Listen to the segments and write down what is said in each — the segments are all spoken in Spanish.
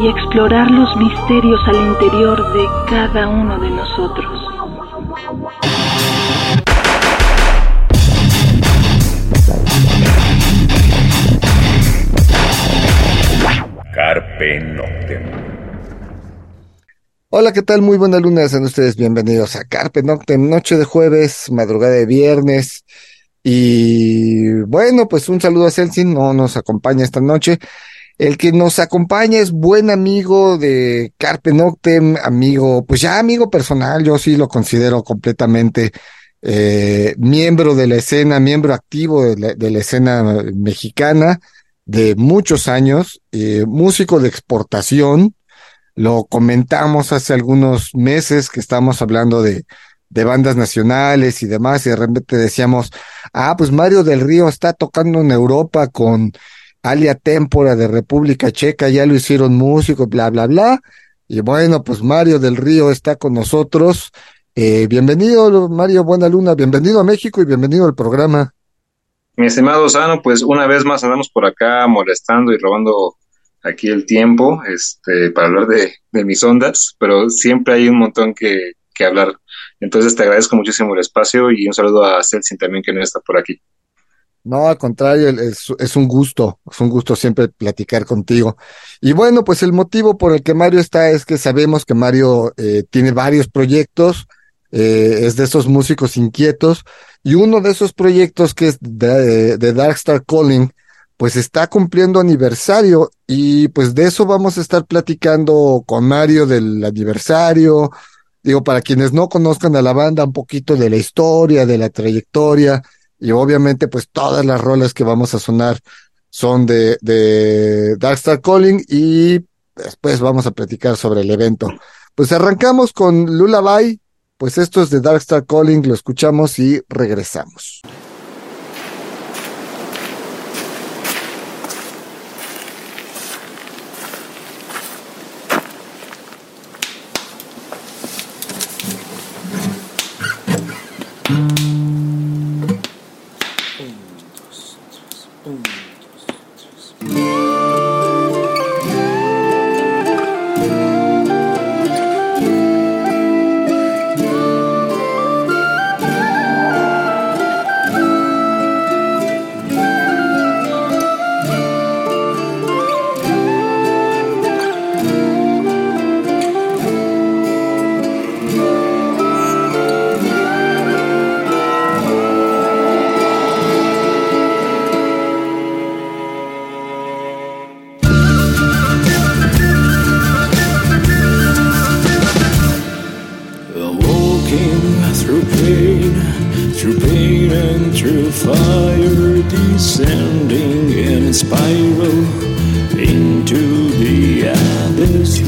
y explorar los misterios al interior de cada uno de nosotros. Carpe Noctem. Hola, ¿qué tal? Muy buena luna, sean ustedes bienvenidos a Carpe Noctem, noche de jueves, madrugada de viernes. Y bueno, pues un saludo a Celsin, no nos acompaña esta noche. El que nos acompaña es buen amigo de Carpe Noctem, amigo, pues ya amigo personal, yo sí lo considero completamente eh, miembro de la escena, miembro activo de la, escena mexicana de muchos años, eh, músico de exportación. Lo comentamos hace algunos meses que estábamos hablando de, de bandas nacionales y demás, y de repente decíamos, ah, pues Mario del Río está tocando en Europa con Alia Tempora de República Checa, ya lo hicieron músico, bla, bla, bla. Y bueno, pues Mario del Río está con nosotros. Eh, bienvenido, Mario Buena Luna, bienvenido a México y bienvenido al programa. Mi estimado Sano, pues una vez más andamos por acá molestando y robando aquí el tiempo este, para hablar de, de mis ondas, pero siempre hay un montón que, que hablar. Entonces te agradezco muchísimo el espacio y un saludo a Celsin también que no está por aquí. No, al contrario, es, un gusto, es un gusto siempre platicar contigo. Y bueno, pues el motivo por el que Mario está es que sabemos que Mario eh, tiene varios proyectos, eh, es de esos músicos inquietos, y uno de esos proyectos que es de, de Dark Star Calling, pues está cumpliendo aniversario, y pues de eso vamos a estar platicando con Mario del aniversario, digo, para quienes no conozcan a la banda, un poquito de la historia, de la trayectoria, y obviamente pues todas las rolas que vamos a sonar son de, de Darkstar Calling y después vamos a platicar sobre el evento. Pues arrancamos con Lullaby, pues esto es de Darkstar Calling, lo escuchamos y regresamos.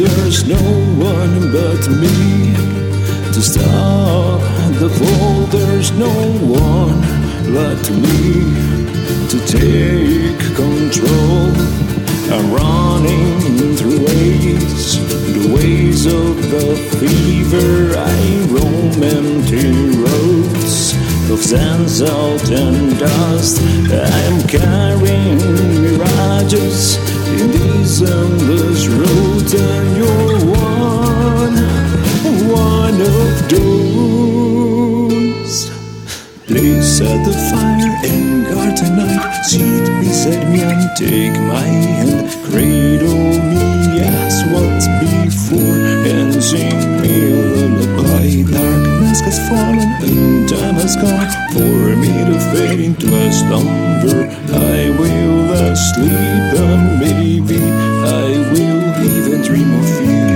there's no one but me to stop the fall. There's no one but me to take control. I'm running through ways, the ways of the fever. I roam empty roads of sand, salt, and dust. I'm carrying mirages in endless roads and you're one, one of those. Place at the fire in garden night, seat beside me and take my hand, cradle me as once before, and sing me a lullaby. Darkness has fallen has come for me to fade into a slumber. I will sleep and maybe I will even dream of you.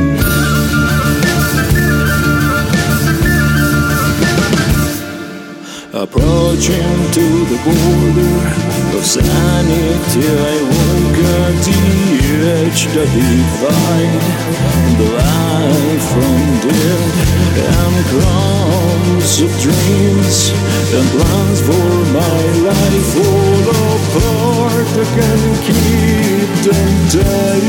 Approaching to the border divide the life from death. Crawling. Millions of dreams and plans for my life fall apart. I can keep them tight.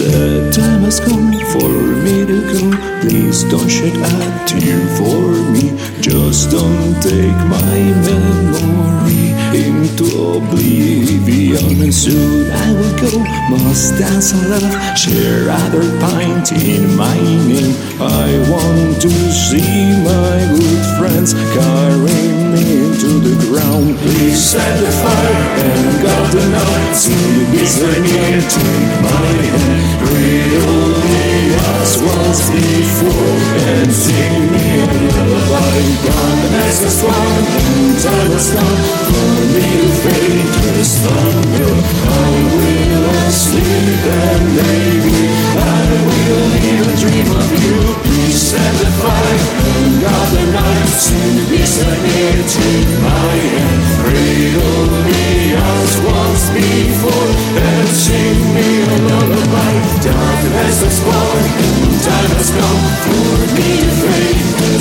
The time has come for me to go. Please don't shed a tear for me. Just don't take my memory into oblivion. And soon I will go. Must dance a love, share other pint in my name. I want to see my good friends carrying me into the ground. Please set the fire and got the night to be swinging. Take my hand, cradle me as was before, and sing me a lullaby. Darkness is gone, and time has come for me to fade to the slumber. I will sleep, and maybe I will hear a dream of you. Please set the fire and got the night to be swinging. Take my hand, cradle me as once before, and sing me a lullaby. Darkness has gone, and time has come for me to fade to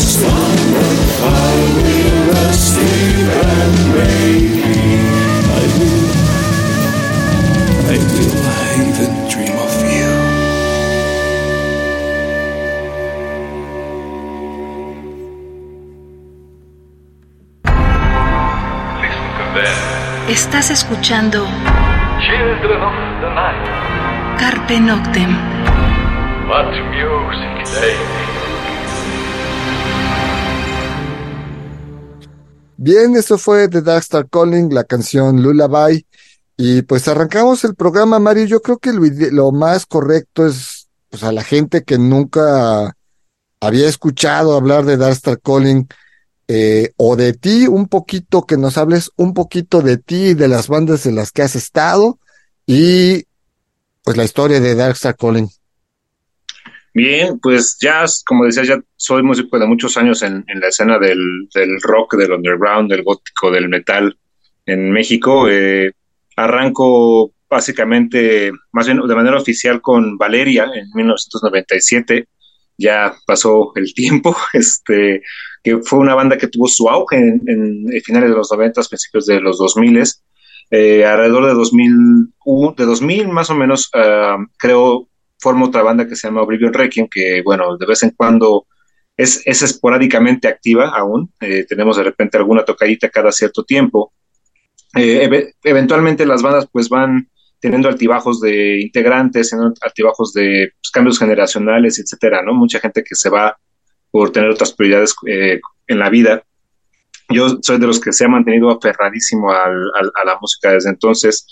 Estás escuchando Children of the night. Carpe Noctem. What music they Bien, esto fue The Dark Star Calling, la canción Lullaby. Y pues arrancamos el programa, Mario. Yo creo que lo, más correcto es pues, a la gente que nunca había escuchado hablar de Dark Star Calling eh, o de ti, un poquito, que nos hables un poquito de ti y de las bandas en las que has estado y pues la historia de Dark Star Calling. Bien, pues ya, como decía, ya soy músico de muchos años en, en la escena del, del rock, del underground, del gótico, del metal en México. Eh, arranco básicamente, más bien de manera oficial con Valeria en 1997. Ya pasó el tiempo, este, que fue una banda que tuvo su auge en, en finales de los 90, principios de los 2000. Eh, alrededor de 2000, de 2000 más o menos, uh, creo forma otra banda que se llama Oblivion Requiem, que bueno, de vez en cuando es, es esporádicamente activa aún. Eh, tenemos de repente alguna tocadita cada cierto tiempo. Eh, ev eventualmente las bandas pues van teniendo altibajos de integrantes, teniendo altibajos de pues, cambios generacionales, etcétera, ¿no? Mucha gente que se va por tener otras prioridades eh, en la vida. Yo soy de los que se ha mantenido aferradísimo al, al, a la música desde entonces.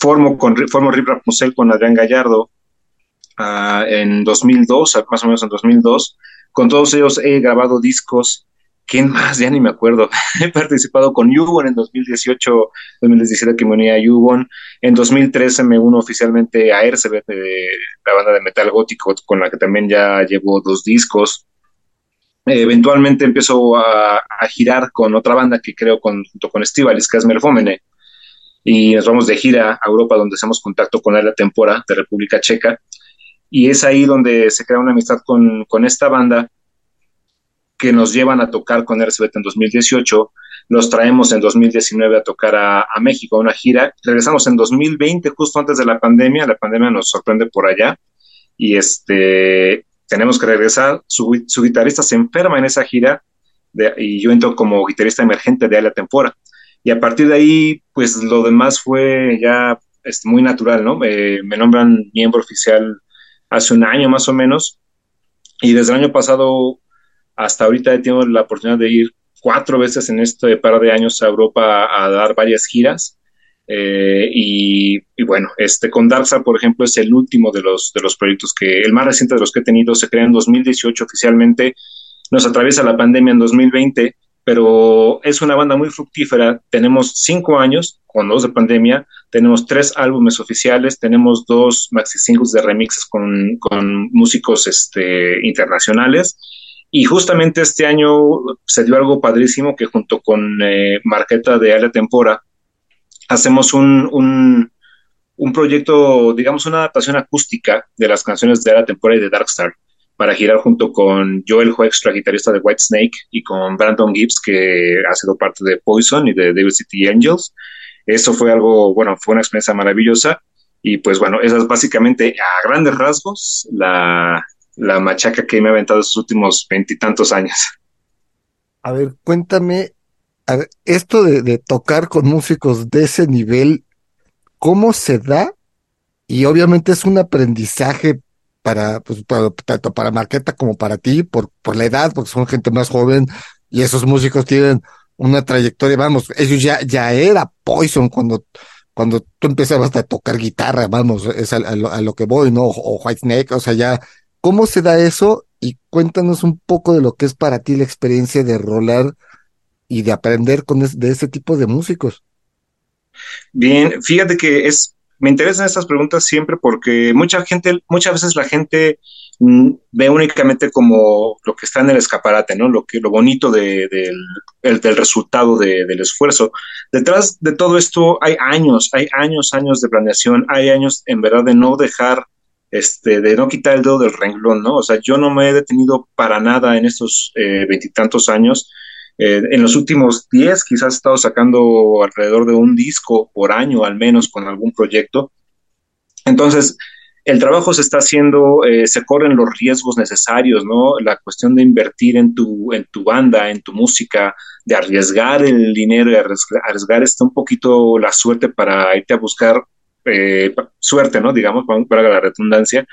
Formo, con, formo Rip Rap Musel con Adrián Gallardo, Uh, en 2002, más o menos en 2002. Con todos ellos he grabado discos. ¿Quién más? Ya ni me acuerdo. he participado con Yubon en 2018, 2017 que me uní a Yubon. En 2013 me uno oficialmente a Ercebet, la banda de metal gótico con la que también ya llevo dos discos. Eh, eventualmente empiezo a, girar con otra banda que creo junto con Estivalis, que es Melfómene. Y nos vamos de gira a Europa donde hacemos contacto con la Tempora de República Checa y es ahí donde se crea una amistad con, con esta banda que nos llevan a tocar con Erzbet en 2018, los traemos en 2019 a tocar a, México, a una gira, regresamos en 2020, justo antes de la pandemia, la pandemia nos sorprende por allá, y este, tenemos que regresar, su, guitarrista se enferma en esa gira, de, y yo entro como guitarrista emergente de la Tempora, y a partir de ahí, pues lo demás fue ya es muy natural, ¿no? Eh, me nombran miembro oficial hace un año más o menos, y desde el año pasado hasta ahorita he tenido la oportunidad de ir cuatro veces en este par de años a Europa a, dar varias giras. Eh, y, y, bueno, este con Darksa, por ejemplo, es el último de los, de los proyectos que, el más reciente de los que he tenido, se crea en 2018 oficialmente, nos atraviesa la pandemia en 2020, pero es una banda muy fructífera. Tenemos cinco años con dos de pandemia, tenemos tres álbumes oficiales, tenemos dos maxi singles de remixes con, con músicos este, internacionales. Y justamente este año se dio algo padrísimo que junto con eh, Marqueta de Ala Tempora hacemos un, un, un, proyecto, digamos, una adaptación acústica de las canciones de Ala Tempora y de Darkstar. Para girar junto con Joel Hoekstra, guitarrista de Whitesnake, y con Brandon Gibbs, que ha sido parte de Poison y de Devil City Angels. Eso fue algo, bueno, fue una experiencia maravillosa. Y pues bueno, esa es básicamente a grandes rasgos la, la machaca que me ha aventado estos últimos veintitantos años. A ver, cuéntame, esto de, de tocar con músicos de ese nivel, ¿cómo se da? Y obviamente es un aprendizaje para, pues, para- tanto para Marqueta como para ti, por, por la edad, porque son gente más joven y esos músicos tienen una trayectoria, vamos, ellos ya, ya era Poison cuando, cuando tú empezabas a tocar guitarra, vamos, es a, a lo, que voy, ¿no? O, Whitesnake, o sea, ya, ¿cómo se da eso? Y cuéntanos un poco de lo que es para ti la experiencia de rolar y de aprender con es- de ese tipo de músicos. Bien, fíjate que es, me interesan estas preguntas siempre porque mucha gente, muchas veces la gente mm, ve únicamente como lo que está en el escaparate, ¿no? Lo que, lo bonito de- del, el- del resultado de- del esfuerzo. Detrás de todo esto hay años, hay años, años de planeación, hay años en verdad de no dejar, este, de no quitar el dedo del renglón, ¿no? O sea, yo no me he detenido para nada en estos eh, veintitantos años. Eh, en los últimos 10 quizás he estado sacando alrededor de un disco por año al menos con algún proyecto. Entonces, el trabajo se está haciendo, eh, se corren los riesgos necesarios, ¿no? La cuestión de invertir en tu, en tu banda, en tu música, de arriesgar el dinero y arriesgar, arriesgar este un poquito la suerte para irte a buscar eh, suerte, ¿no? Digamos, para, la redundancia,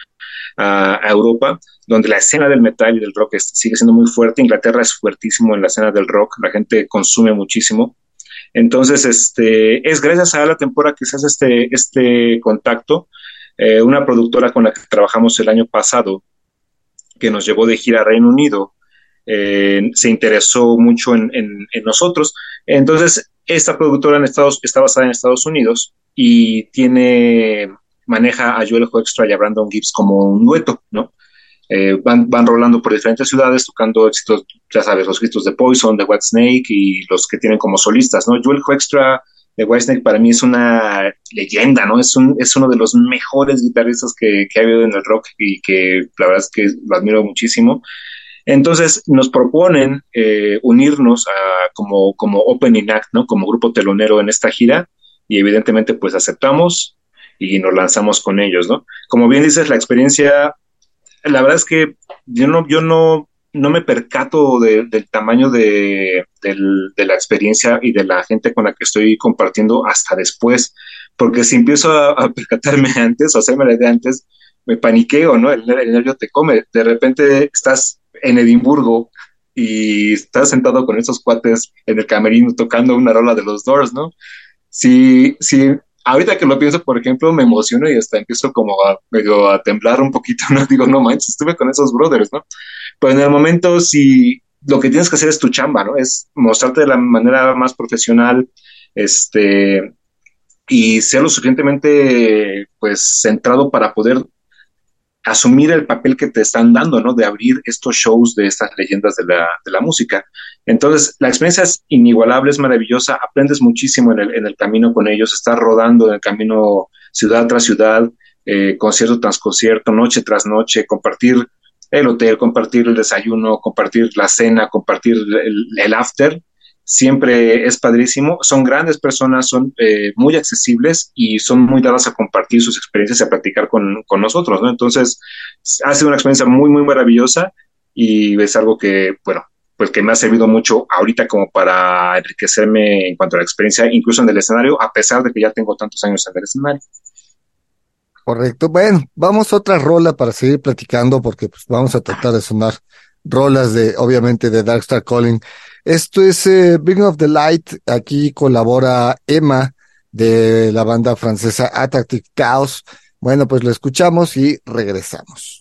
a, Europa, donde la escena del metal y del rock sigue siendo muy fuerte. Inglaterra es fuertísimo en la escena del rock, la gente consume muchísimo. Entonces, este, es gracias a la temporada que se hace este, este contacto. Eh, una productora con la que trabajamos el año pasado, que nos llevó de gira a Reino Unido, eh, se interesó mucho en, en- en nosotros. Entonces, esta productora en Estados, está basada en Estados Unidos y tiene, maneja a Joel Hoekstra y a Brandon Gibbs como un dueto, ¿no? Eh, van, van rolando por diferentes ciudades tocando éxitos, ya sabes, los éxitos de Poison, de Whitesnake y los que tienen como solistas, ¿no? Joel Hoekstra de Whitesnake para mí es una leyenda, ¿no? Es, un, es uno de los mejores guitarristas que, que ha habido en el rock y que la verdad es que lo admiro muchísimo. Entonces nos proponen eh, unirnos a, como, como opening act, ¿no? Como grupo telonero en esta gira y evidentemente pues aceptamos y nos lanzamos con ellos, ¿no? Como bien dices, la experiencia, la verdad es que yo no, yo no, no me percato de- del tamaño de, de la experiencia y de la gente con la que estoy compartiendo hasta después, porque si empiezo a, a percatarme antes o hacerme la idea antes, me paniqueo, ¿no? El, el nervio te come. De repente estás en Edimburgo y estás sentado con esos cuates en el camerino tocando una rola de los Doors, ¿no? Sí, sí, ahorita que lo pienso, por ejemplo, me emociono y hasta empiezo como a medio a temblar un poquito, ¿no? Digo, no manches, estuve con esos brothers, ¿no? Pero en el momento, si lo que tienes que hacer es tu chamba, ¿no? Es mostrarte de la manera más profesional, este, y ser lo suficientemente, pues, centrado para poder asumir el papel que te están dando, ¿no? De abrir estos shows de estas leyendas de la, de la música. Entonces, la experiencia es inigualable, es maravillosa, aprendes muchísimo en el, en el camino con ellos, estás rodando en el camino ciudad tras ciudad, eh, concierto tras concierto, noche tras noche, compartir el hotel, compartir el desayuno, compartir la cena, compartir el, after, siempre es padrísimo. Son grandes personas, son eh, muy accesibles y son muy dadas a compartir sus experiencias y a platicar con, con nosotros, ¿no? Entonces, ha sido una experiencia muy, muy maravillosa y es algo que, bueno, pues que me ha servido mucho ahorita como para enriquecerme en cuanto a la experiencia, incluso en el escenario, a pesar de que ya tengo tantos años en el escenario. Correcto. Bueno, vamos a otra rola para seguir platicando porque pues, vamos a tratar de sonar rolas de, obviamente, de Darkstar Calling. Esto es eh, Bring of the Light. Aquí colabora Emma de la banda francesa Attractive Chaos. Bueno, pues lo escuchamos y regresamos.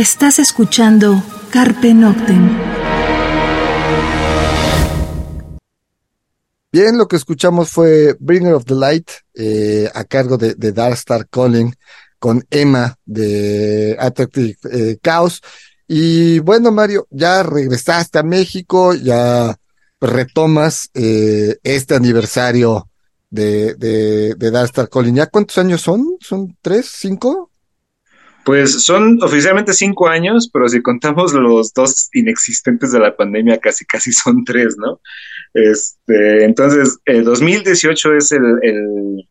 Estás escuchando Carpe Noctem. Bien, lo que escuchamos fue Bringer of the Light, eh, a cargo de, de Darkstar Calling, con Emma de Attractive eh, Chaos. Y bueno, Mario, ya regresaste a México, ya retomas eh, este aniversario de, de, de Calling. ¿Ya cuántos años son? ¿Son tres, cinco? Pues son oficialmente cinco años, pero si contamos los dos inexistentes de la pandemia, casi casi son tres, ¿no? Este, entonces, el 2018 es el,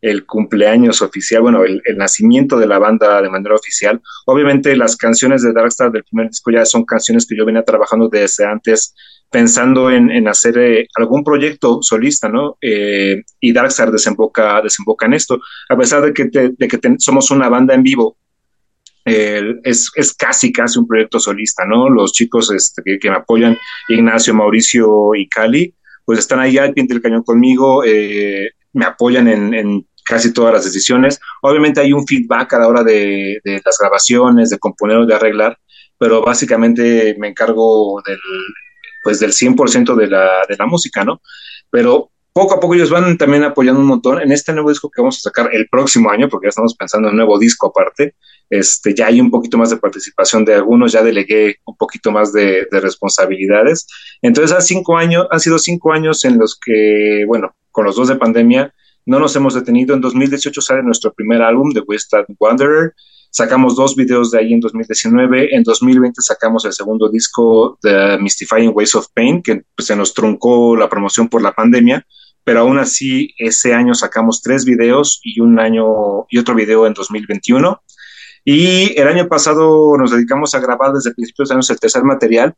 el, cumpleaños oficial, bueno, el, nacimiento de la banda de manera oficial. Obviamente las canciones de Darkstar del primer disco ya son canciones que yo venía trabajando desde antes, pensando en, en hacer eh, algún proyecto solista, ¿no? Eh, y Darkstar desemboca, desemboca en esto, a pesar de que, te, de que somos una banda en vivo. Es, es, casi, casi un proyecto solista, ¿no? Los chicos este, que, me apoyan, Ignacio, Mauricio y Cali, pues están ahí al pie del cañón conmigo, eh, me apoyan en, casi todas las decisiones. Obviamente hay un feedback a la hora de, de las grabaciones, de componer de arreglar, pero básicamente me encargo del, pues del 100% de la, de la música, ¿no? Pero poco a poco ellos van también apoyando un montón en este nuevo disco que vamos a sacar el próximo año, porque ya estamos pensando en un nuevo disco aparte. Este, ya hay un poquito más de participación de algunos, ya delegué un poquito más de, de responsabilidades. Entonces, han, cinco años, han sido cinco años en los que, bueno, con los dos de pandemia, no nos hemos detenido. En 2018 sale nuestro primer álbum, The Wasteland Wanderer. Sacamos dos videos de ahí en 2019. En 2020 sacamos el segundo disco, The Mystifying Ways of Pain, que pues, se nos truncó la promoción por la pandemia pero aún así ese año sacamos tres videos y un año y otro video en 2021. Y el año pasado nos dedicamos a grabar desde principios de años el tercer material,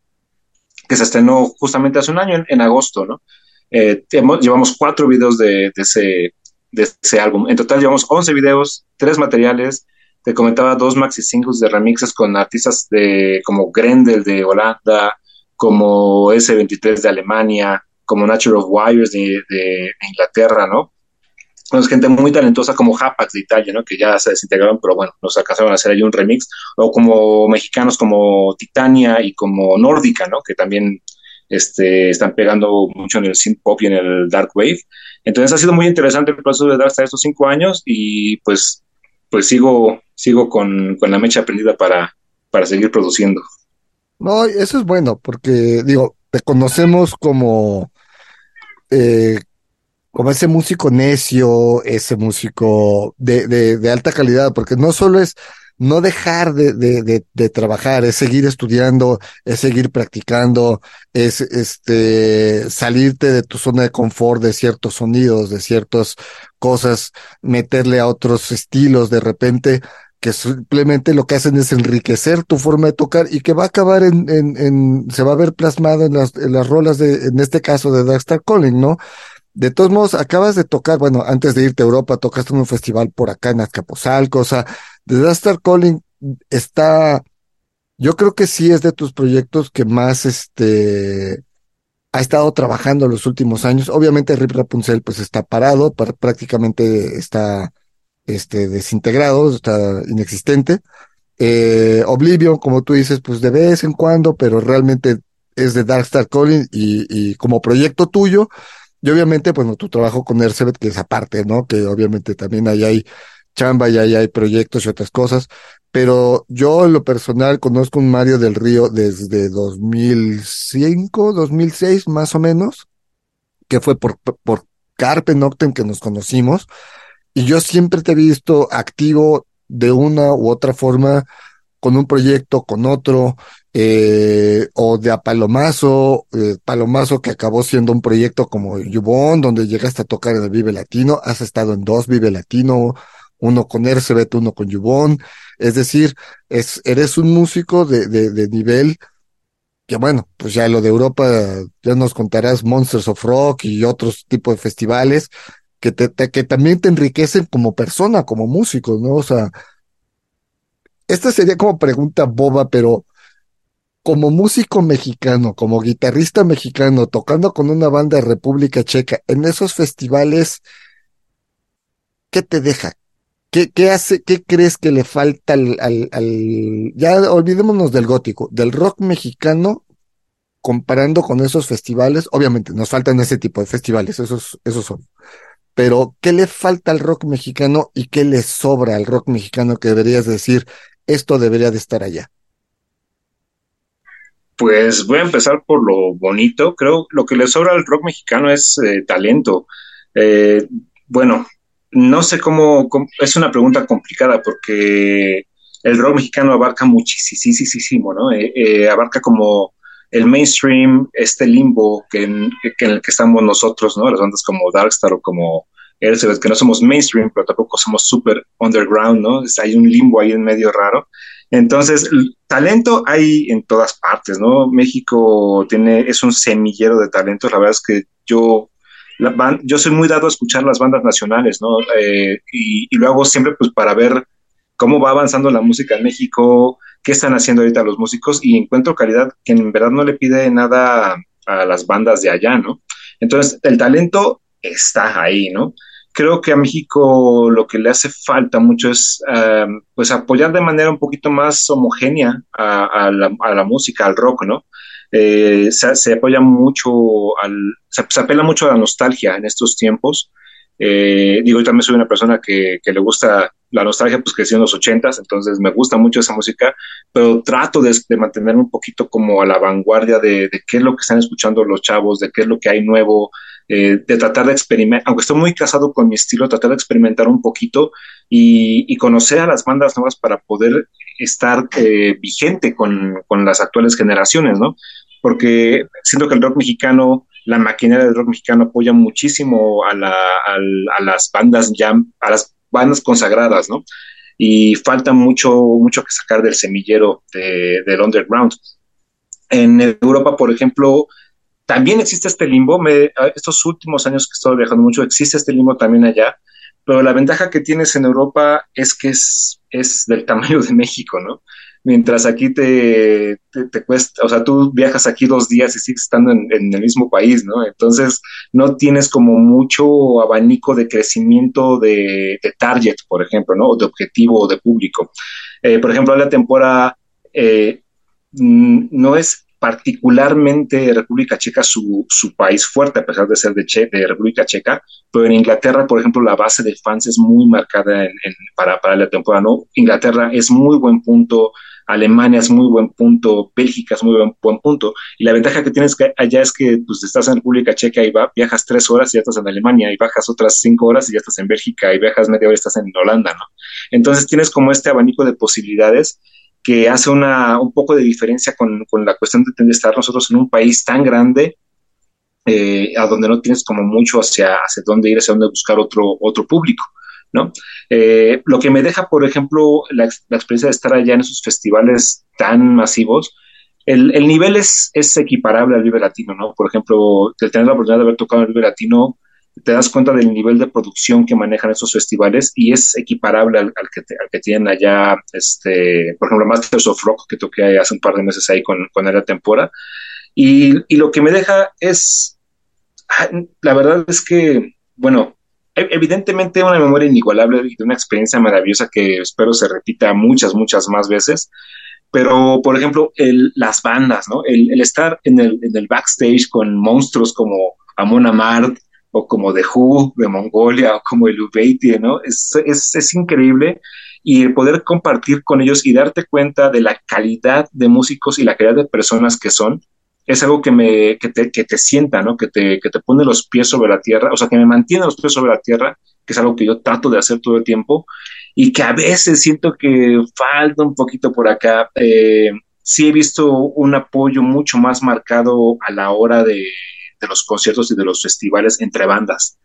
que se estrenó justamente hace un año, en, agosto, ¿no? Eh, llevamos cuatro videos de, de, ese, de ese álbum. En total llevamos 11 videos, tres materiales. Te comentaba dos maxi singles de remixes con artistas de, como Grendel de Holanda, como S23 de Alemania, como Natural of Wires de, de Inglaterra, ¿no? Entonces, gente muy talentosa como Hapax de Italia, ¿no? Que ya se desintegraron, pero bueno, nos alcanzaron a hacer ahí un remix. O como mexicanos como Titania y como Nórdica, ¿no? Que también este, están pegando mucho en el synth pop y en el dark wave. Entonces ha sido muy interesante el proceso de dar hasta estos cinco años y pues, pues sigo, sigo con, con la mecha prendida para, para seguir produciendo. No, eso es bueno, porque digo, te conocemos como, eh, como ese músico necio, ese músico de, de, de, alta calidad, porque no solo es no dejar de, de, trabajar, es seguir estudiando, es seguir practicando, es este salirte de tu zona de confort, de ciertos sonidos, de ciertas cosas, meterle a otros estilos de repente, que simplemente lo que hacen es enriquecer tu forma de tocar y que va a acabar en, se va a ver plasmado en las, en las rolas de, en este caso de Darkstar Calling, ¿no? De todos modos, acabas de tocar, bueno, antes de irte a Europa, tocaste en un festival por acá en Azcapotzalco, o sea, The Duster Calling está, yo creo que sí es de tus proyectos que más, este, ha estado trabajando los últimos años. Obviamente Rip Rapunzel pues está parado, prácticamente está, este, desintegrado, está inexistente. Eh, Oblivion, como tú dices, pues de vez en cuando, pero realmente es de Darkstar Calling y, y como proyecto tuyo, y obviamente, bueno, tu trabajo con Ercebet, que es aparte, ¿no? Que obviamente también ahí hay chamba y ahí hay proyectos y otras cosas. Pero yo en lo personal conozco un Mario del Río desde 2005, 2006 más o menos, que fue por, por Carpe Noctem que nos conocimos. Y yo siempre te he visto activo de una u otra forma con un proyecto, con otro, eh, o de a Palomazo, eh, Palomazo que acabó siendo un proyecto como Yubón, donde llegaste a tocar en el Vive Latino, has estado en dos Vive Latino, uno con Ercebet, uno con Yubón, es decir, es, eres un músico de, de, de nivel que bueno, pues ya lo de Europa, ya nos contarás Monsters of Rock y otros tipos de festivales que, también te enriquecen como persona, como músico, ¿no? O sea, esta sería como pregunta boba, pero como músico mexicano, como guitarrista mexicano, tocando con una banda de República Checa, en esos festivales, ¿qué te deja? ¿Qué, hace, qué crees que le falta al, al, al, ya olvidémonos del gótico, del rock mexicano, comparando con esos festivales? Obviamente, nos faltan ese tipo de festivales, esos, esos son. Pero, ¿qué le falta al rock mexicano y qué le sobra al rock mexicano que deberías decir, esto debería de estar allá? Pues voy a empezar por lo bonito. Creo lo que le sobra al rock mexicano es eh, talento. Eh, bueno, no sé cómo, es una pregunta complicada porque el rock mexicano abarca muchísimo, ¿no? Eh, abarca como el mainstream, este limbo que en, que el que estamos nosotros, ¿no? Las bandas como Darkstar o como Elizabeth, que no somos mainstream, pero tampoco somos super underground, ¿no? Hay un limbo ahí en medio raro. Entonces, talento hay en todas partes, ¿no? México tiene, es un semillero de talentos. La verdad es que yo, la yo soy muy dado a escuchar las bandas nacionales, ¿no? Eh, y, y, lo hago siempre pues para ver cómo va avanzando la música en México, qué están haciendo ahorita los músicos y encuentro calidad que en verdad no le pide nada a las bandas de allá, ¿no? Entonces, el talento está ahí, ¿no? creo que a México lo que le hace falta mucho es uh, pues apoyar de manera un poquito más homogénea a, la, a la, música, al rock, ¿no? Eh, se, apoya mucho, al, se, apela mucho a la nostalgia en estos tiempos. Eh, digo, yo también soy una persona que, que, le gusta la nostalgia, pues crecí en los ochentas, entonces me gusta mucho esa música, pero trato de, de mantenerme un poquito como a la vanguardia de, de, qué es lo que están escuchando los chavos, de qué es lo que hay nuevo, eh, de tratar de experimentar, aunque estoy muy casado con mi estilo, tratar de experimentar un poquito y, y conocer a las bandas nuevas para poder estar eh, vigente con, con, las actuales generaciones, ¿no? Porque siento que el rock mexicano, la maquinaria del rock mexicano apoya muchísimo a, la, a, a las bandas ya, a las bandas consagradas, ¿no? Y falta mucho, mucho que sacar del semillero de, del underground. En Europa, por ejemplo, también existe este limbo. Me, estos últimos años que he estado viajando mucho, existe este limbo también allá. Pero la ventaja que tienes en Europa es que es, es del tamaño de México, ¿no? Mientras aquí te, te, cuesta, o sea, tú viajas aquí dos días y sigues estando en, en, el mismo país, ¿no? Entonces, no tienes como mucho abanico de crecimiento de, de target, por ejemplo, ¿no? O de objetivo o de público. Eh, por ejemplo, la temporada eh, no es particularmente República Checa su, su, país fuerte, a pesar de ser de, che, de, República Checa, pero en Inglaterra, por ejemplo, la base de fans es muy marcada en, en, para, para, la temporada, ¿no? Inglaterra es muy buen punto Alemania es muy buen punto, Bélgica es muy buen, buen punto. Y la ventaja que tienes que allá es que pues, estás en República Checa y va, viajas tres horas y ya estás en Alemania, y bajas otras cinco horas y ya estás en Bélgica, y viajas media hora y estás en Holanda, ¿no? Entonces tienes como este abanico de posibilidades que hace una, un poco de diferencia con, con la cuestión de estar nosotros en un país tan grande eh, a donde no tienes como mucho hacia, hacia dónde ir, hacia dónde buscar otro, otro público. ¿No? Eh, lo que me deja, por ejemplo, la, la, experiencia de estar allá en esos festivales tan masivos, el, el, nivel es, es equiparable al Vive Latino, ¿no? Por ejemplo, el tener la oportunidad de haber tocado en el Vive Latino, te das cuenta del nivel de producción que manejan esos festivales y es equiparable al, al, que, te, al que, tienen allá, este, por ejemplo, Masters of Rock, que toqué hace un par de meses ahí con, con Era Tempora. Y, y lo que me deja es, la verdad es que, bueno, evidentemente una memoria inigualable y una experiencia maravillosa que espero se repita muchas, muchas más veces. Pero, por ejemplo, el, las bandas, ¿no? El, el estar en el, en el, backstage con monstruos como Amon Amart o como The Who de Mongolia o como el Ubeiti, ¿no? Es, es, es increíble y el poder compartir con ellos y darte cuenta de la calidad de músicos y la calidad de personas que son, es algo que me, que te, que te sienta, ¿no? Que te, que te pone los pies sobre la tierra, o sea, que me mantiene los pies sobre la tierra, que es algo que yo trato de hacer todo el tiempo, y que a veces siento que falta un poquito por acá. Eh, sí he visto un apoyo mucho más marcado a la hora de, de los conciertos y de los festivales entre bandas,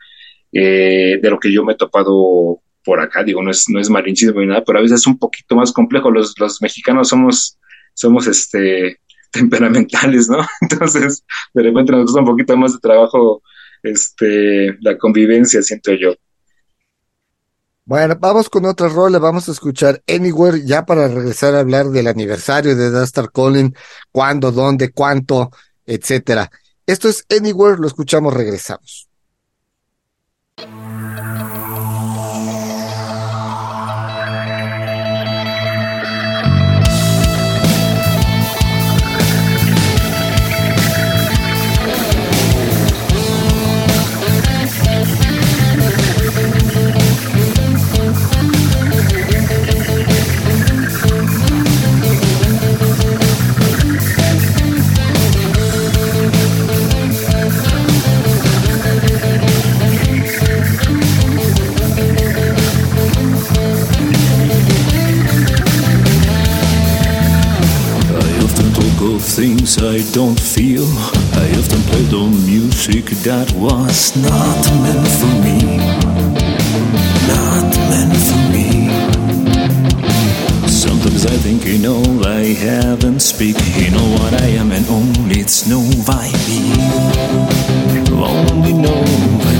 eh, de lo que yo me he topado por acá, digo, no es, no es malinchismo ni nada, pero a veces es un poquito más complejo. Los, los mexicanos somos, somos este, temperamentales, ¿no? Entonces, de repente nos gusta un poquito más de trabajo este, la convivencia, siento yo. Bueno, vamos con otra rola, vamos a escuchar Anywhere ya para regresar a hablar del aniversario de Dastar Colin, cuándo, dónde, cuánto, etcétera. Esto es Anywhere, lo escuchamos, regresamos. Things I don't feel. I often play the music that was not meant for me. Not meant for me. Sometimes I think you know I haven't speak. You know what I am and only it's no me. Only know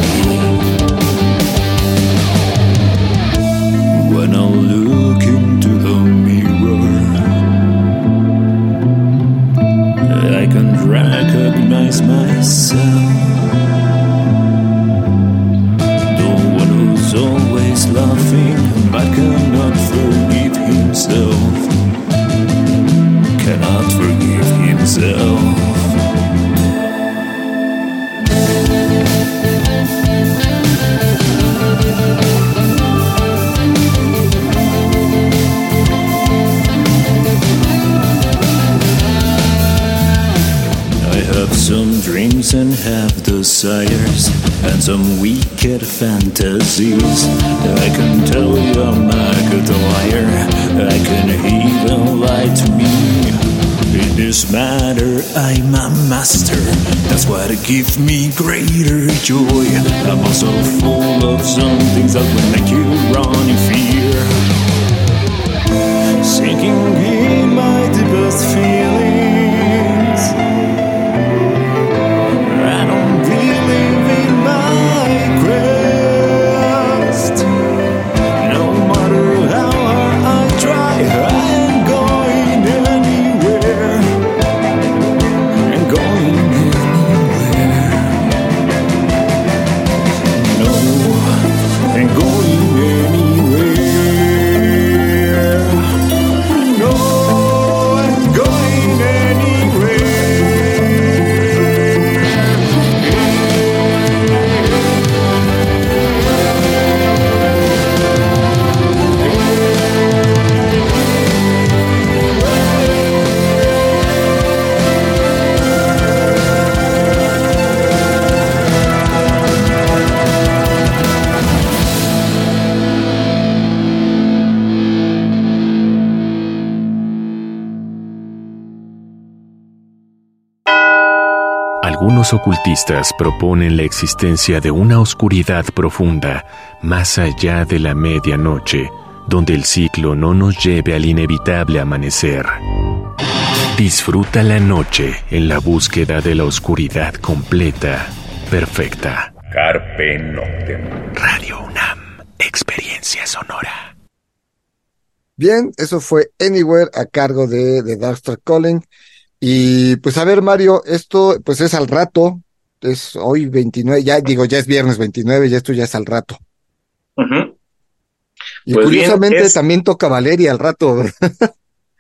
myself. Some dreams and have desires and some wicked fantasies. I can tell you I'm a good liar. I can even lie to me. In this matter, I'm a master. That's what gives me greater joy. I'm also full of some things that will make you run in fear. Sinking in my deepest feelings. Ocultistas proponen la existencia de una oscuridad profunda más allá de la medianoche, donde el ciclo no nos lleve al inevitable amanecer. Disfruta la noche en la búsqueda de la oscuridad completa, perfecta. Carpe Noctem. Radio UNAM, experiencia sonora. Bien, eso fue Anywhere a cargo de, de Darkstar Calling. Y pues a ver, Mario, esto pues es al rato, es hoy 29, ya digo, ya es viernes 29, ya esto ya es al rato. Y Pues bien, curiosamente es- también toca Valeria al rato.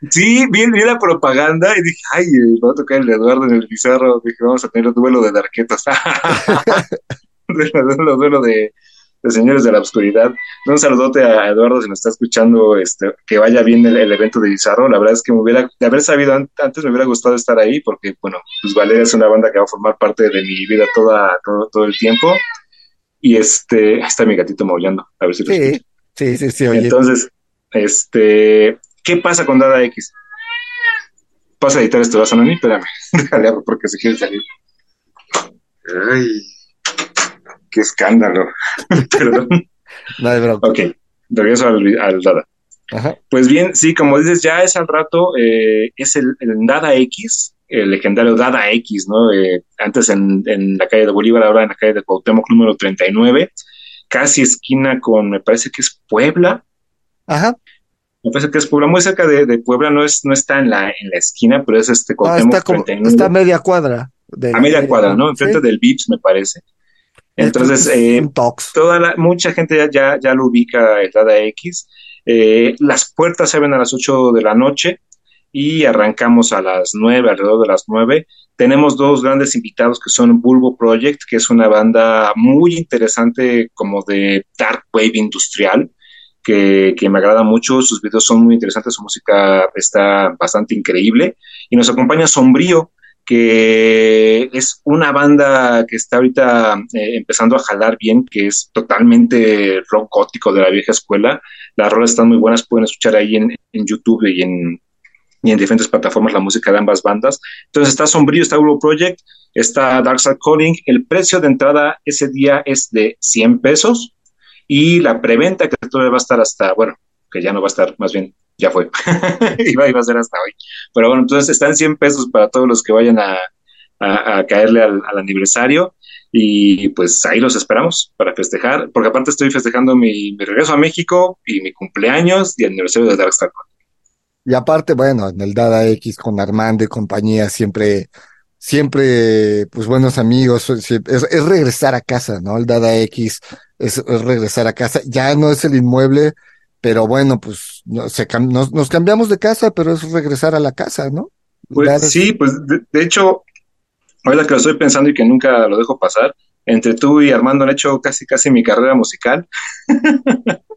Sí, vi, vi la propaganda y dije, ay, va a tocar el Eduardo en el Pizarro. Dije, vamos a tener un duelo de darquetas. duelo, duelo de, de señores de la oscuridad. Un saludote a Eduardo si nos está escuchando, este, que vaya bien el, el evento de Bizarro. La verdad es que me hubiera, de haber sabido an- antes, me hubiera gustado estar ahí, porque, bueno, pues Valeria es una banda que va a formar parte de mi vida toda, todo, todo el tiempo. Y este, está mi gatito maullando, a ver si lo escucha. Sí, sí, sí, sí, oye. Entonces, este, ¿qué pasa con Dada X? Pasa a editar esto, ¿vas a Nani? Espérame, déjale porque se quiere salir. Ay, qué escándalo. Perdón. No hay bronca. Ok, regreso al, al Dada. Ajá. Pues bien, sí, como dices, ya es al rato, eh, es el, el Dada X, el legendario Dada X, ¿no? Eh, antes en, en la calle de Bolívar, ahora en la calle de Cuauhtémoc número 39, casi esquina con, me parece que es Puebla, Ajá. Me parece que es Puebla, muy cerca de, de Puebla, no es, no está en la, en la esquina, pero es este Ah, Cuauhtémoc está como, 39, está a media cuadra. de a media cuadra, ¿no? Enfrente Sí. del Vips, me parece. Entonces, Es eh, toda la, mucha gente ya, ya, ya lo ubica el Dada X. Eh, las puertas se abren a las 8 de la noche y arrancamos a las 9, alrededor de las 9. Tenemos dos grandes invitados que son Bulbo Project, que es una banda muy interesante como de dark wave industrial, que, que me agrada mucho. Sus videos son muy interesantes, su música está bastante increíble. Y nos acompaña Sombrío, que es una banda que está ahorita eh, empezando a jalar bien, que es totalmente rock gótico de la vieja escuela. Las rolas están muy buenas, pueden escuchar ahí en, en YouTube y en, y en diferentes plataformas la música de ambas bandas. Entonces está Sombrío, está Euro Project, está Dark Side Calling. El precio de entrada ese día es de 100 pesos y la preventa que todavía va a estar hasta, bueno, que ya no va a estar, más bien, ya fue. iba, iba a ser hasta hoy. Pero bueno, entonces están 100 pesos para todos los que vayan a, a, caerle al, aniversario y pues ahí los esperamos para festejar, porque aparte estoy festejando mi, regreso a México y mi cumpleaños y el aniversario de Darkstar. Y aparte, bueno, en el Dada X con Armando y compañía siempre, siempre, pues buenos amigos, es, es regresar a casa, ¿no? El Dada X es, regresar a casa, ya no es el inmueble, pero bueno, pues no, se, nos, nos, cambiamos de casa, pero es regresar a la casa, ¿no? Pues sí, pues de, de, hecho, ahorita que lo estoy pensando y que nunca lo dejo pasar, entre tú y Armando han hecho casi casi mi carrera musical.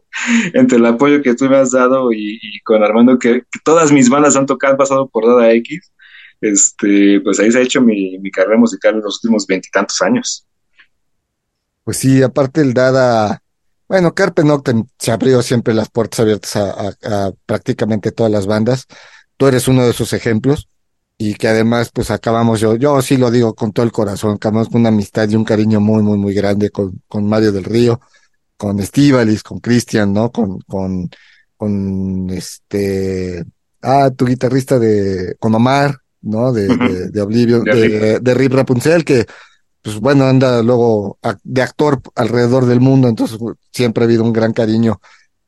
entre el apoyo que tú me has dado y, y con Armando, que, que, todas mis bandas han tocado, han pasado por Dada X, este, pues ahí se ha hecho mi, mi carrera musical en los últimos veintitantos años. Pues sí, aparte el Dada, bueno, Carpe Noctem se abrió siempre las puertas abiertas a, a, a, prácticamente todas las bandas. Tú eres uno de esos ejemplos y que además pues acabamos, yo, yo sí lo digo con todo el corazón, acabamos con una amistad y un cariño muy, muy, muy grande con, con Mario del Río, con Estivalis, con Cristian, ¿no? Con, con, con este, ah, tu guitarrista de, con Omar, ¿no? De, de, de Oblivion, de, de, de Rip Rapunzel, que pues bueno, anda luego de actor alrededor del mundo, entonces siempre ha habido un gran cariño.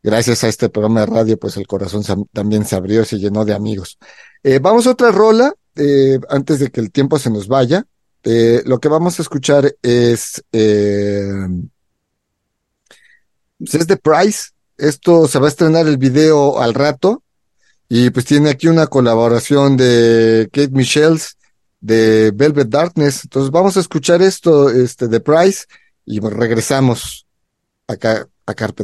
Gracias a este programa de radio, pues el corazón también se abrió, se llenó de amigos. Eh, vamos a otra rola, eh, antes de que el tiempo se nos vaya. Eh, lo que vamos a escuchar es, eh, pues es The Price. Esto se va a estrenar el video al rato. Y pues tiene aquí una colaboración de Kate Michels de Velvet Darkness. Entonces vamos a escuchar esto, este, de Price, y regresamos acá a Carpe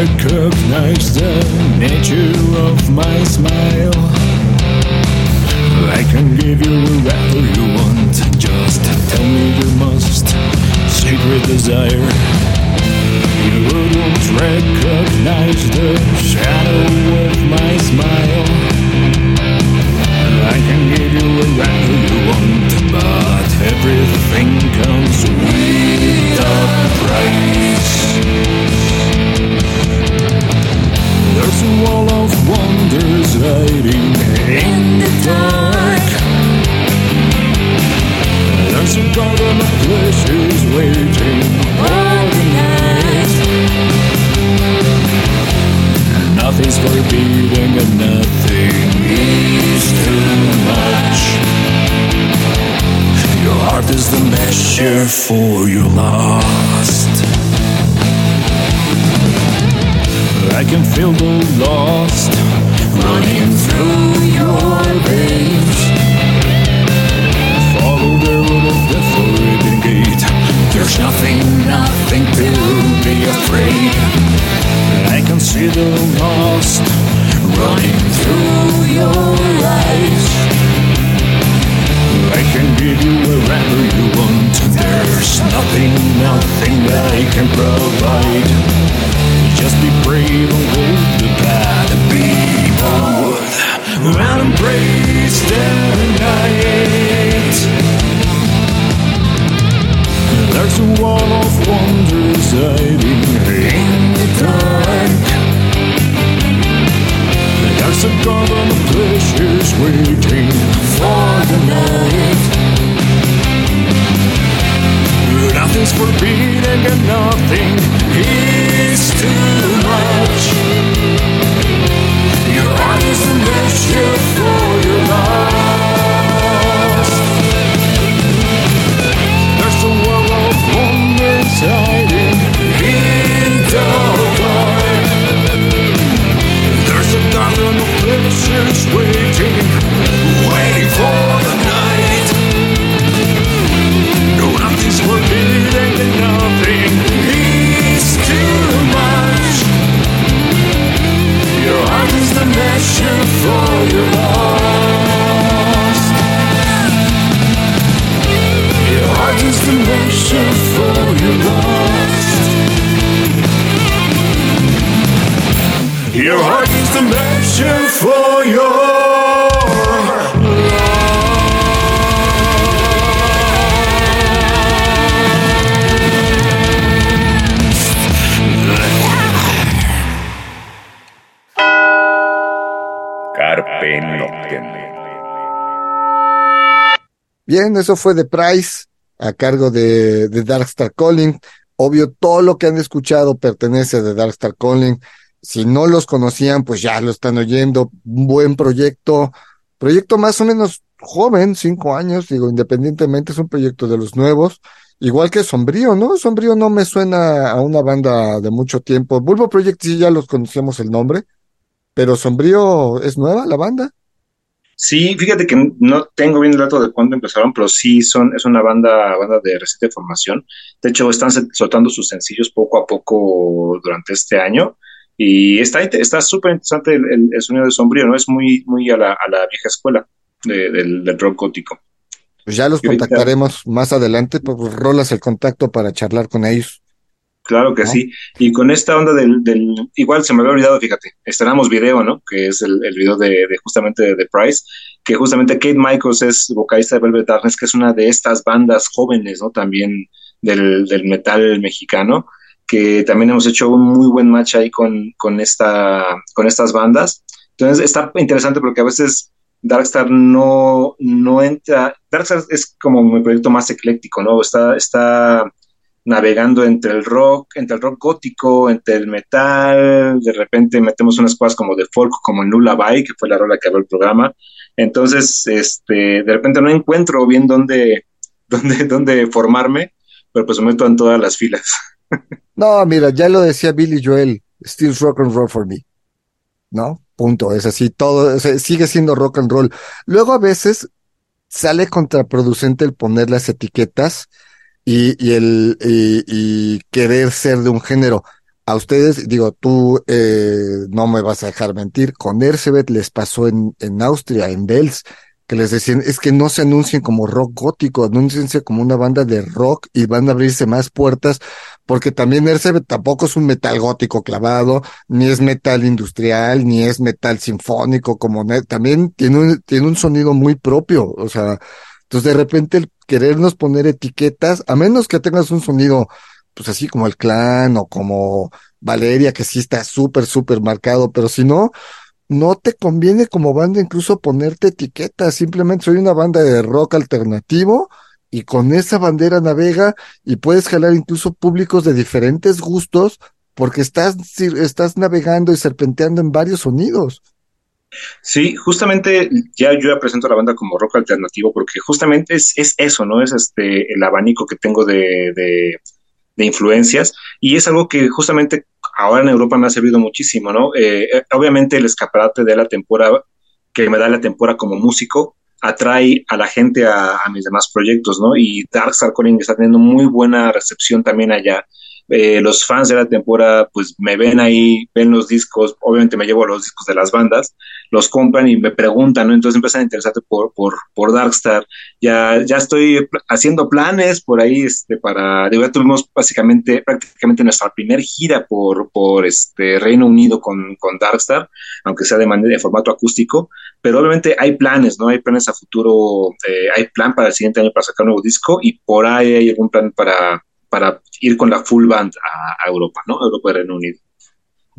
You wouldn't recognize them smile. I can give you whatever you want. Just tell me you must. Secret desire. You wouldn't recognize the shadow of my smile. I can give you whatever you want, but everything comes with a price. There's a wall of wonders hiding in the dark. There's a garden of pleasures waiting all the night. Nothing's forbidden and nothing is too much. Your heart is the measure for your lust. I can feel the lost running through your veins. Follow the road of the forbidden gate. There's nothing, nothing to be afraid. I can see the lost running through your eyes. I can give you wherever you want. There's nothing, nothing that I can provide. Just be brave and hold the bad. Be bold and embrace the night. There's a wall of wonders hiding in the dark. There's a garden of pleasures waiting for the night. Nothing's forbidden and nothing is too much. Your heart is the measure for your lust. There's a world of wonders hiding in the dark. There's a garden of pleasures waiting emotion Bien, eso fue The Price a cargo de, de Darkstar Calling. Obvio, todo lo que han escuchado pertenece a The Darkstar Calling. Si no los conocían, pues ya lo están oyendo. Un buen proyecto, proyecto más o menos joven, cinco años, digo, independientemente es un proyecto de los nuevos. Igual que Sombrío, ¿no? Sombrío no me suena a una banda de mucho tiempo. Bulbo Project sí ya los conocíamos el nombre, pero Sombrío es nueva la banda. Sí, fíjate que no tengo bien el dato de cuándo empezaron, pero sí son, es una banda, banda de reciente formación. De hecho, están soltando sus sencillos poco a poco durante este año. Y está está súper interesante el, el, el, sonido de Sombrío, ¿no? Es muy, muy a la, a la vieja escuela de, del, del rock gótico. Pues ya los ahorita, contactaremos más adelante, pues rolas el contacto para charlar con ellos. Claro que ¿no? sí. Y con esta onda del, del, igual se me había olvidado, fíjate, estrenamos video, ¿no? Que es el, el video de, de, justamente de The Price, que justamente Kate Michaels es vocalista de Velvet Darkness, que es una de estas bandas jóvenes, ¿no? También del, del metal mexicano, que también hemos hecho un muy buen match ahí con, con, esta, con estas bandas. Entonces está interesante porque a veces Darkstar no, no entra, Darkstar es como mi proyecto más ecléctico, ¿no? Está, está navegando entre el rock, entre el rock gótico, entre el metal, de repente metemos unas cosas como de folk, como en Lullaby, que fue la rola que abrió el programa. Entonces, este, de repente no encuentro bien dónde, dónde, dónde formarme, pero pues me meto en todas las filas. No, mira, ya lo decía Billy Joel, still rock and roll for me. ¿No? Punto. Es así, todo, sigue siendo rock and roll. Luego a veces sale contraproducente el poner las etiquetas y, y el y, y, querer ser de un género. a ustedes, digo, tú eh, no me vas a dejar mentir, con Ercebet les pasó en, en Austria, en Belz, que les decían, es que no se anuncien como rock gótico, anúnciense como una banda de rock y van a abrirse más puertas, porque también Ercebet tampoco es un metal gótico clavado, ni es metal industrial, ni es metal sinfónico, como también tiene un, tiene un sonido muy propio, o sea, entonces de repente el querernos poner etiquetas, a menos que tengas un sonido pues así como el clan o como Valeria, que sí está súper, súper marcado, pero si no, no te conviene como banda incluso ponerte etiquetas, simplemente soy una banda de rock alternativo y con esa bandera navega y puedes jalar incluso públicos de diferentes gustos porque estás, estás navegando y serpenteando en varios sonidos. Sí, justamente ya yo ya presento a la banda como rock alternativo porque justamente es, es eso, ¿no? Es este el abanico que tengo de, de, influencias y es algo que justamente ahora en Europa me ha servido muchísimo, ¿no? Eh, eh, obviamente el escaparate de la temporada que me da la temporada como músico atrae a la gente a, a mis demás proyectos, ¿no? Y Dark Star Calling está teniendo muy buena recepción también allá. Eh, los fans de la temporada pues me ven ahí, ven los discos, obviamente me llevo los discos de las bandas, los compran y me preguntan, ¿no? Entonces empiezan a interesarte por, por, por Darkstar. Ya, ya estoy haciendo planes por ahí, este, para, ya tuvimos básicamente, prácticamente nuestra primer gira por, por este Reino Unido con, con Darkstar, aunque sea de manera de formato acústico, pero obviamente hay planes, ¿no? Hay planes a futuro, eh, hay plan para el siguiente año para sacar un nuevo disco y por ahí hay algún plan para para ir con la full band a, a Europa, ¿no? Europa y Reino Unido.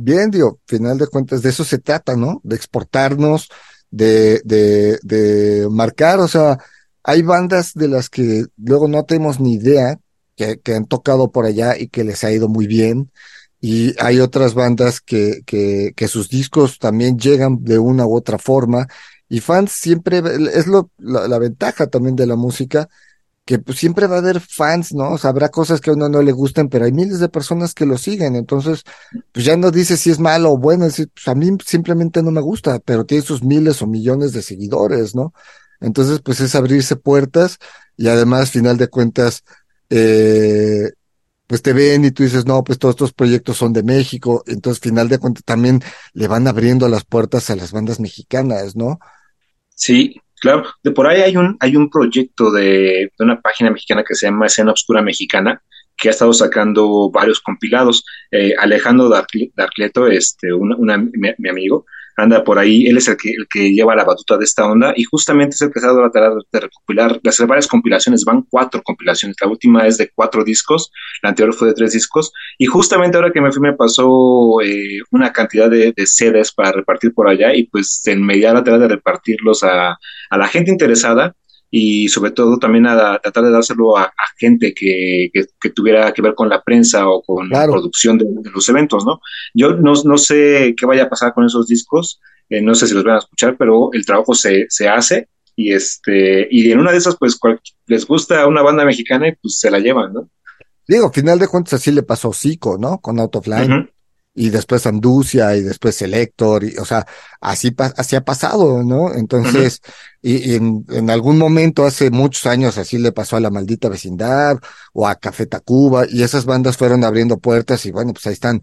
Bien, digo, final de cuentas de eso se trata, ¿no? De exportarnos, de, de, de marcar, o sea, hay bandas de las que luego no tenemos ni idea que, que, han tocado por allá y que les ha ido muy bien. Y hay otras bandas que, que, que sus discos también llegan de una u otra forma. Y fans siempre, es lo, la, la ventaja también de la música, que pues siempre va a haber fans, ¿no? O sea, habrá cosas que a uno no le gusten, pero hay miles de personas que lo siguen, entonces, pues ya no dice si es malo o bueno, es pues a mí simplemente no me gusta, pero tiene sus miles o millones de seguidores, ¿no? Entonces, pues es abrirse puertas y además, final de cuentas, eh, pues te ven y tú dices, no, pues todos estos proyectos son de México, entonces, final de cuentas, también le van abriendo las puertas a las bandas mexicanas, ¿no? Sí, Claro, de por ahí hay un, hay un proyecto de, de, una página mexicana que se llama Escena Obscura Mexicana, que ha estado sacando varios compilados. Eh, Alejandro Darcleto, este, mi, mi, amigo, anda por ahí, él es el que, el que lleva la batuta de esta onda y justamente es el que ha dado la tarea de recopilar, hacer varias compilaciones, van cuatro compilaciones, la última es de cuatro discos, la anterior fue de tres discos y justamente ahora que me fui me pasó eh, una cantidad de, de, CDs para repartir por allá y pues en media la tarea de repartirlos a, a la gente interesada y sobre todo también a, a tratar de dárselo a, a gente que, que, que, tuviera que ver con la prensa o con claro. la producción de, de, los eventos, ¿no? Yo no, no, sé qué vaya a pasar con esos discos, eh, no sé si los van a escuchar, pero el trabajo se, se hace y este y en una de esas pues cual, les gusta una banda mexicana y pues se la llevan, ¿no? Digo, final de cuentas así le pasó Zico, ¿no? Con Out of Line. Uh -huh y después Anducia y después Selector, y, o sea, así, así ha pasado, ¿no? Entonces, uh -huh. y, y en, en, algún momento hace muchos años así le pasó a la maldita vecindad o a Café Tacuba, y esas bandas fueron abriendo puertas y bueno, pues ahí están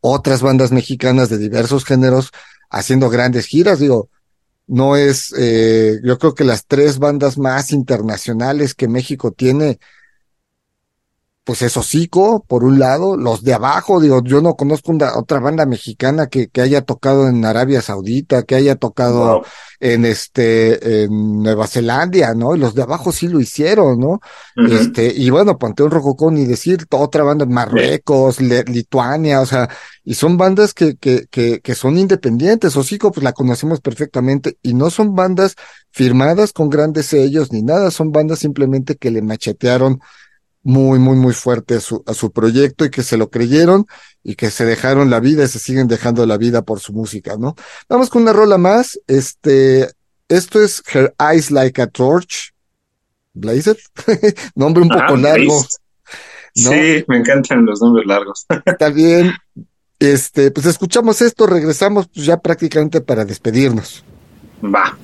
otras bandas mexicanas de diversos géneros haciendo grandes giras, digo, no es, eh, yo creo que las tres bandas más internacionales que México tiene, pues es Hocico, por un lado, los de abajo, digo, yo no conozco una, otra banda mexicana que, que haya tocado en Arabia Saudita, que haya tocado wow. en este, en Nueva Zelanda, ¿no? Y los de abajo sí lo hicieron, ¿no? Uh -huh. Este, y bueno, Panteón Rococó, ni decir, otra banda en Marruecos, sí. Lituania, o sea, y son bandas que, que, que, que son independientes, Hocico, pues la conocemos perfectamente, y no son bandas firmadas con grandes sellos ni nada, son bandas simplemente que le machetearon muy, muy, muy fuerte a su, a su proyecto y que se lo creyeron y que se dejaron la vida y se siguen dejando la vida por su música, ¿no? Vamos con una rola más. Este, esto es Her Eyes Like a Torch. Blazed. Nombre un poco ah, largo. ¿no? Sí, me encantan los nombres largos. Está bien. Este, pues escuchamos esto, regresamos pues ya prácticamente para despedirnos. Va.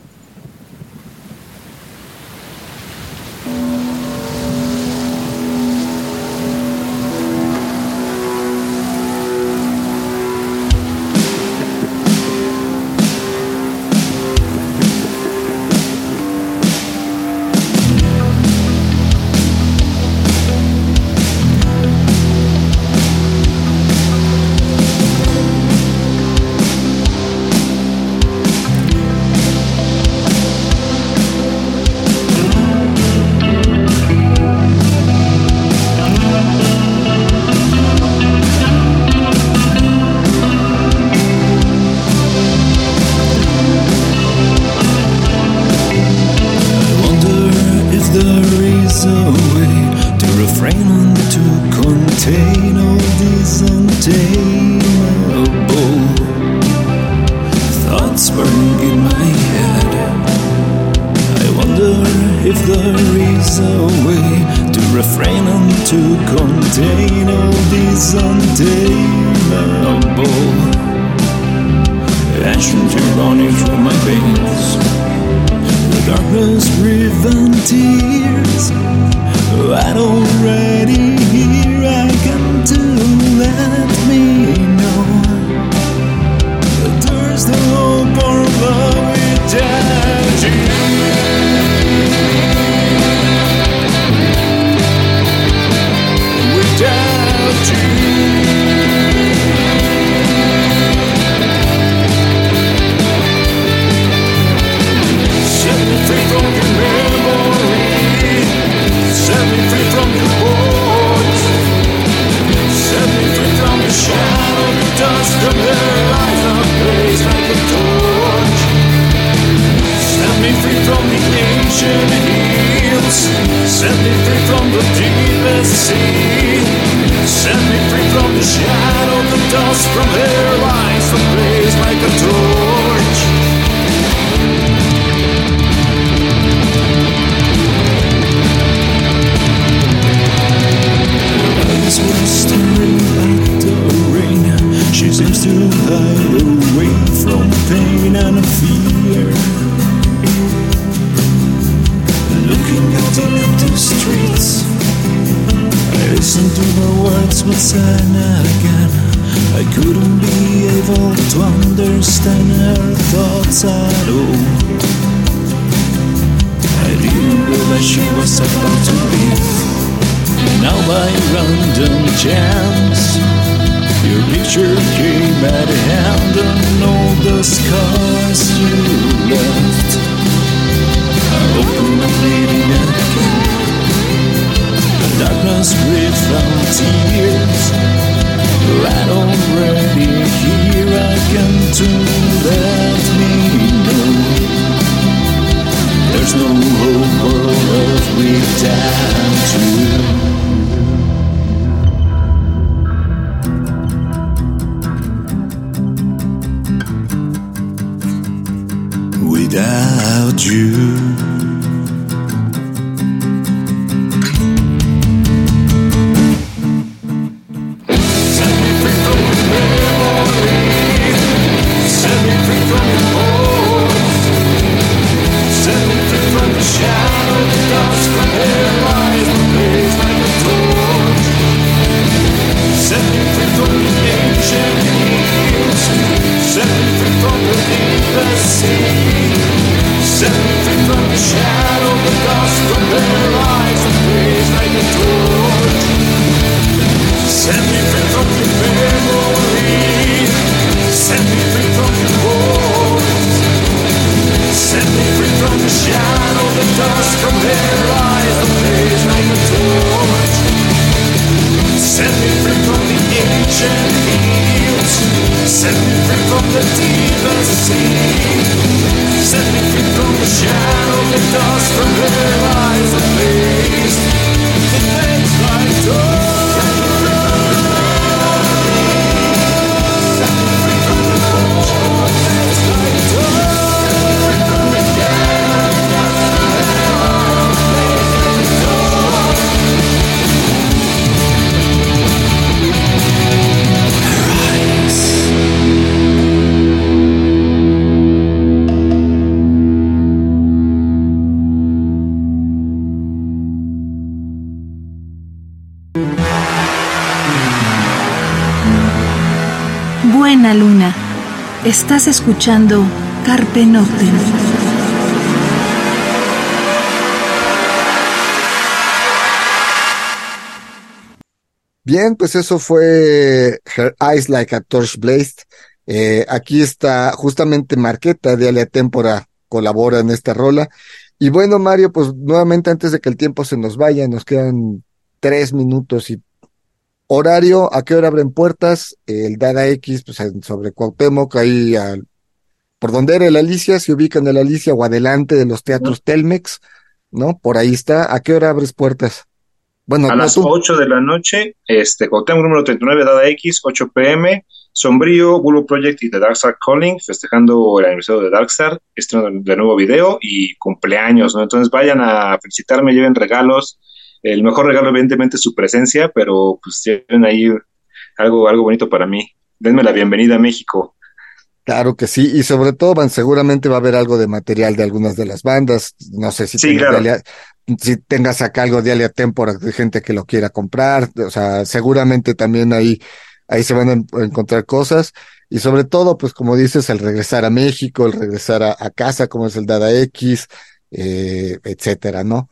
Hills. Set me free from the deepest sea. Set me free from the shadow, the dust from their eyes, a blaze like a torch. eyes were staring at the rain. She seems to hide away from pain and fear. I listened to her words once and again. I couldn't be able to understand her thoughts at all. I didn't realize she was about to leave. Now by random chance Your picture came at hand And all the scars you left Are open and bleeding again darkness without tears. Right already here I come to let me know. There's no hope or love without you without you. Estás escuchando Carpe Noctem. Bien, pues eso fue Her Eyes Like a Torch Blazed. Eh, aquí está justamente Marqueta de Alia Tempora colabora en esta rola. Y bueno, Mario, pues nuevamente antes de que el tiempo se nos vaya, nos quedan tres minutos y horario, ¿a qué hora abren puertas? El Dada X, pues sobre Cuauhtémoc, ahí al, por donde era el Alicia, se ubica en el Alicia o adelante de los teatros Telmex, ¿no? Por ahí está. ¿A qué hora abres puertas? Bueno, A no, las tú- 8 de la noche, este, Cuauhtémoc número 39, Dada X, 8 pm, Sombrío, Bullet Project y The Darkstar Calling, festejando el aniversario de Darkstar, estreno de nuevo video y cumpleaños, ¿no? Entonces vayan a felicitarme, lleven regalos. El mejor regalo, evidentemente, es su presencia, pero pues lleven ahí algo, algo bonito para mí. Denme la bienvenida a México. Claro que sí, y sobre todo van, seguramente va a haber algo de material de algunas de las bandas. No sé si, Sí, tengas, claro. de alia- si tengas acá algo de Alia Tempora de gente que lo quiera comprar. O sea, seguramente también ahí, ahí se van a en- a encontrar cosas. Y sobre todo, pues como dices, el regresar a México, el regresar a, a casa, como es el Dada X, eh, etcétera, ¿no?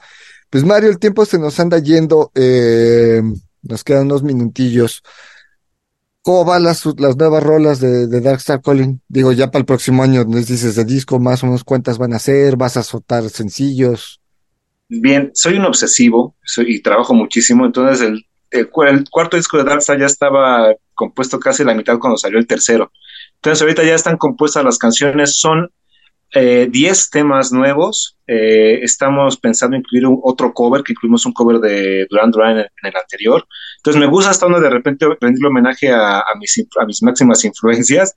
Pues Mario, el tiempo se nos anda yendo. eh, nos quedan unos minutillos. ¿Cómo van las, las nuevas rolas de, de Darkstar Calling? Digo, ya para el próximo año nos dices de disco, más o menos cuántas van a ser, vas a soltar sencillos. Bien, soy un obsesivo y trabajo muchísimo, entonces el, el el cuarto disco de Darkstar ya estaba compuesto casi la mitad cuando salió el tercero. Entonces ahorita ya están compuestas las canciones, son eh, 10 temas nuevos. eh, estamos pensando incluir un- otro cover, que incluimos un cover de Duran Duran en, el anterior. Entonces me gusta hasta uno de repente rendirle homenaje a, mis, a mis máximas influencias.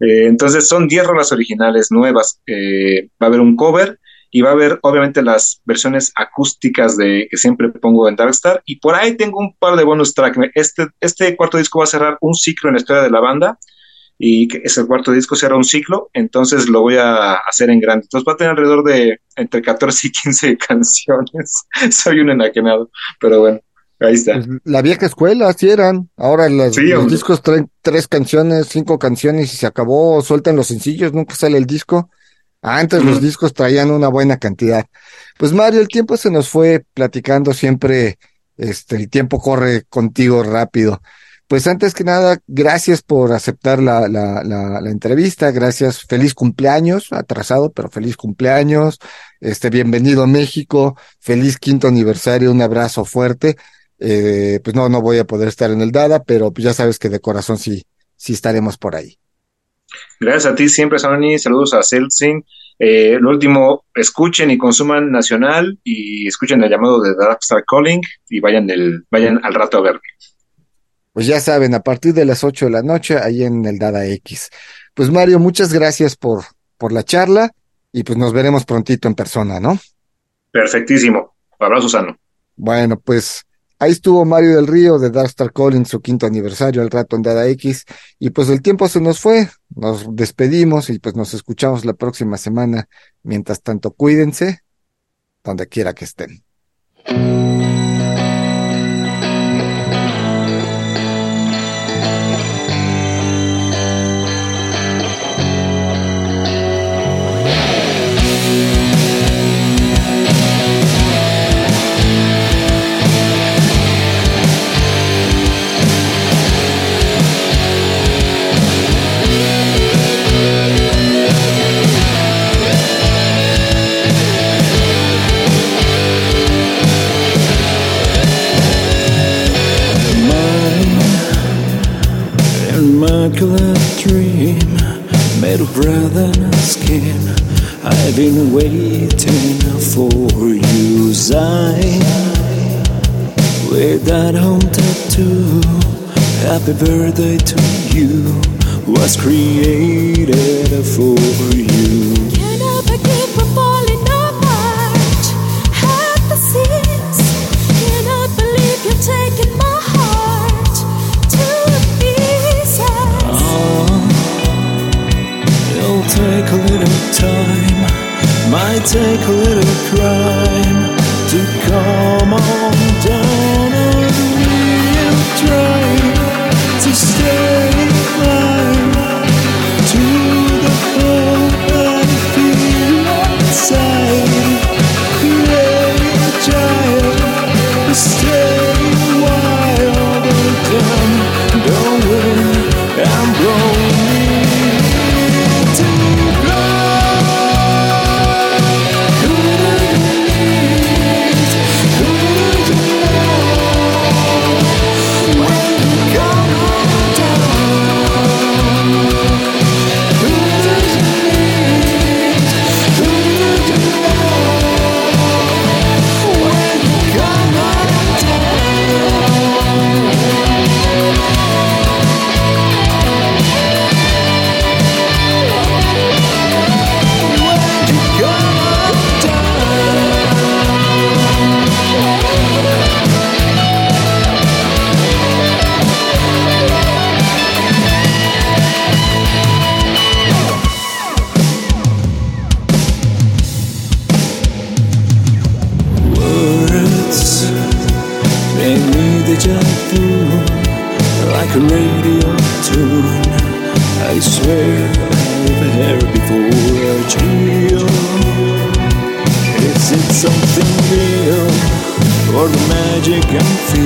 Eh, entonces son 10 rolas originales nuevas. Eh, va a haber un cover y va a haber obviamente las versiones acústicas de que siempre pongo en Darkstar. Y por ahí tengo un par de bonus track. Este, este cuarto disco va a cerrar un ciclo en la historia de la banda y que es el cuarto disco, cierra un ciclo, entonces lo voy a hacer en grande. Entonces va a tener alrededor de entre 14 y 15 canciones. Soy un enajenado, pero bueno, ahí está. Pues la vieja escuela, así eran. Ahora las- Sí, los discos traen tres canciones, cinco canciones y se acabó. Sueltan los sencillos, nunca sale el disco. Antes los discos traían una buena cantidad. Pues Mario, el tiempo se nos fue platicando siempre, este, el tiempo corre contigo rápido. Pues antes que nada, gracias por aceptar la, la, la, la entrevista, gracias, feliz cumpleaños, atrasado, pero feliz cumpleaños, este, bienvenido a México, feliz quinto aniversario, un abrazo fuerte. Eh, pues no, no voy a poder estar en el Dada, pero pues ya sabes que de corazón sí, sí estaremos por ahí. Gracias a ti siempre, Sony. Saludos a Celsin. Eh, lo último, escuchen y consuman Nacional y escuchen el llamado de Darkstar Calling y vayan, del, vayan al rato a verme. Pues ya saben, a partir de las 8 de la noche, ahí en el Dada X. Pues Mario, muchas gracias por, por la charla y pues nos veremos prontito en persona, ¿no? Perfectísimo. Abrazo sano. Bueno, pues ahí estuvo Mario del Río de Darkstar Calling, su quinto aniversario, al rato en Dada X. Y pues el tiempo se nos fue, nos despedimos y pues nos escuchamos la próxima semana. Mientras tanto, cuídense donde quiera que estén. Immaculate dream made of breath and skin. I've been waiting for you, Zion, with that home tattoo. Happy birthday to you, was created for you. Time, might take a little crime to come on can feel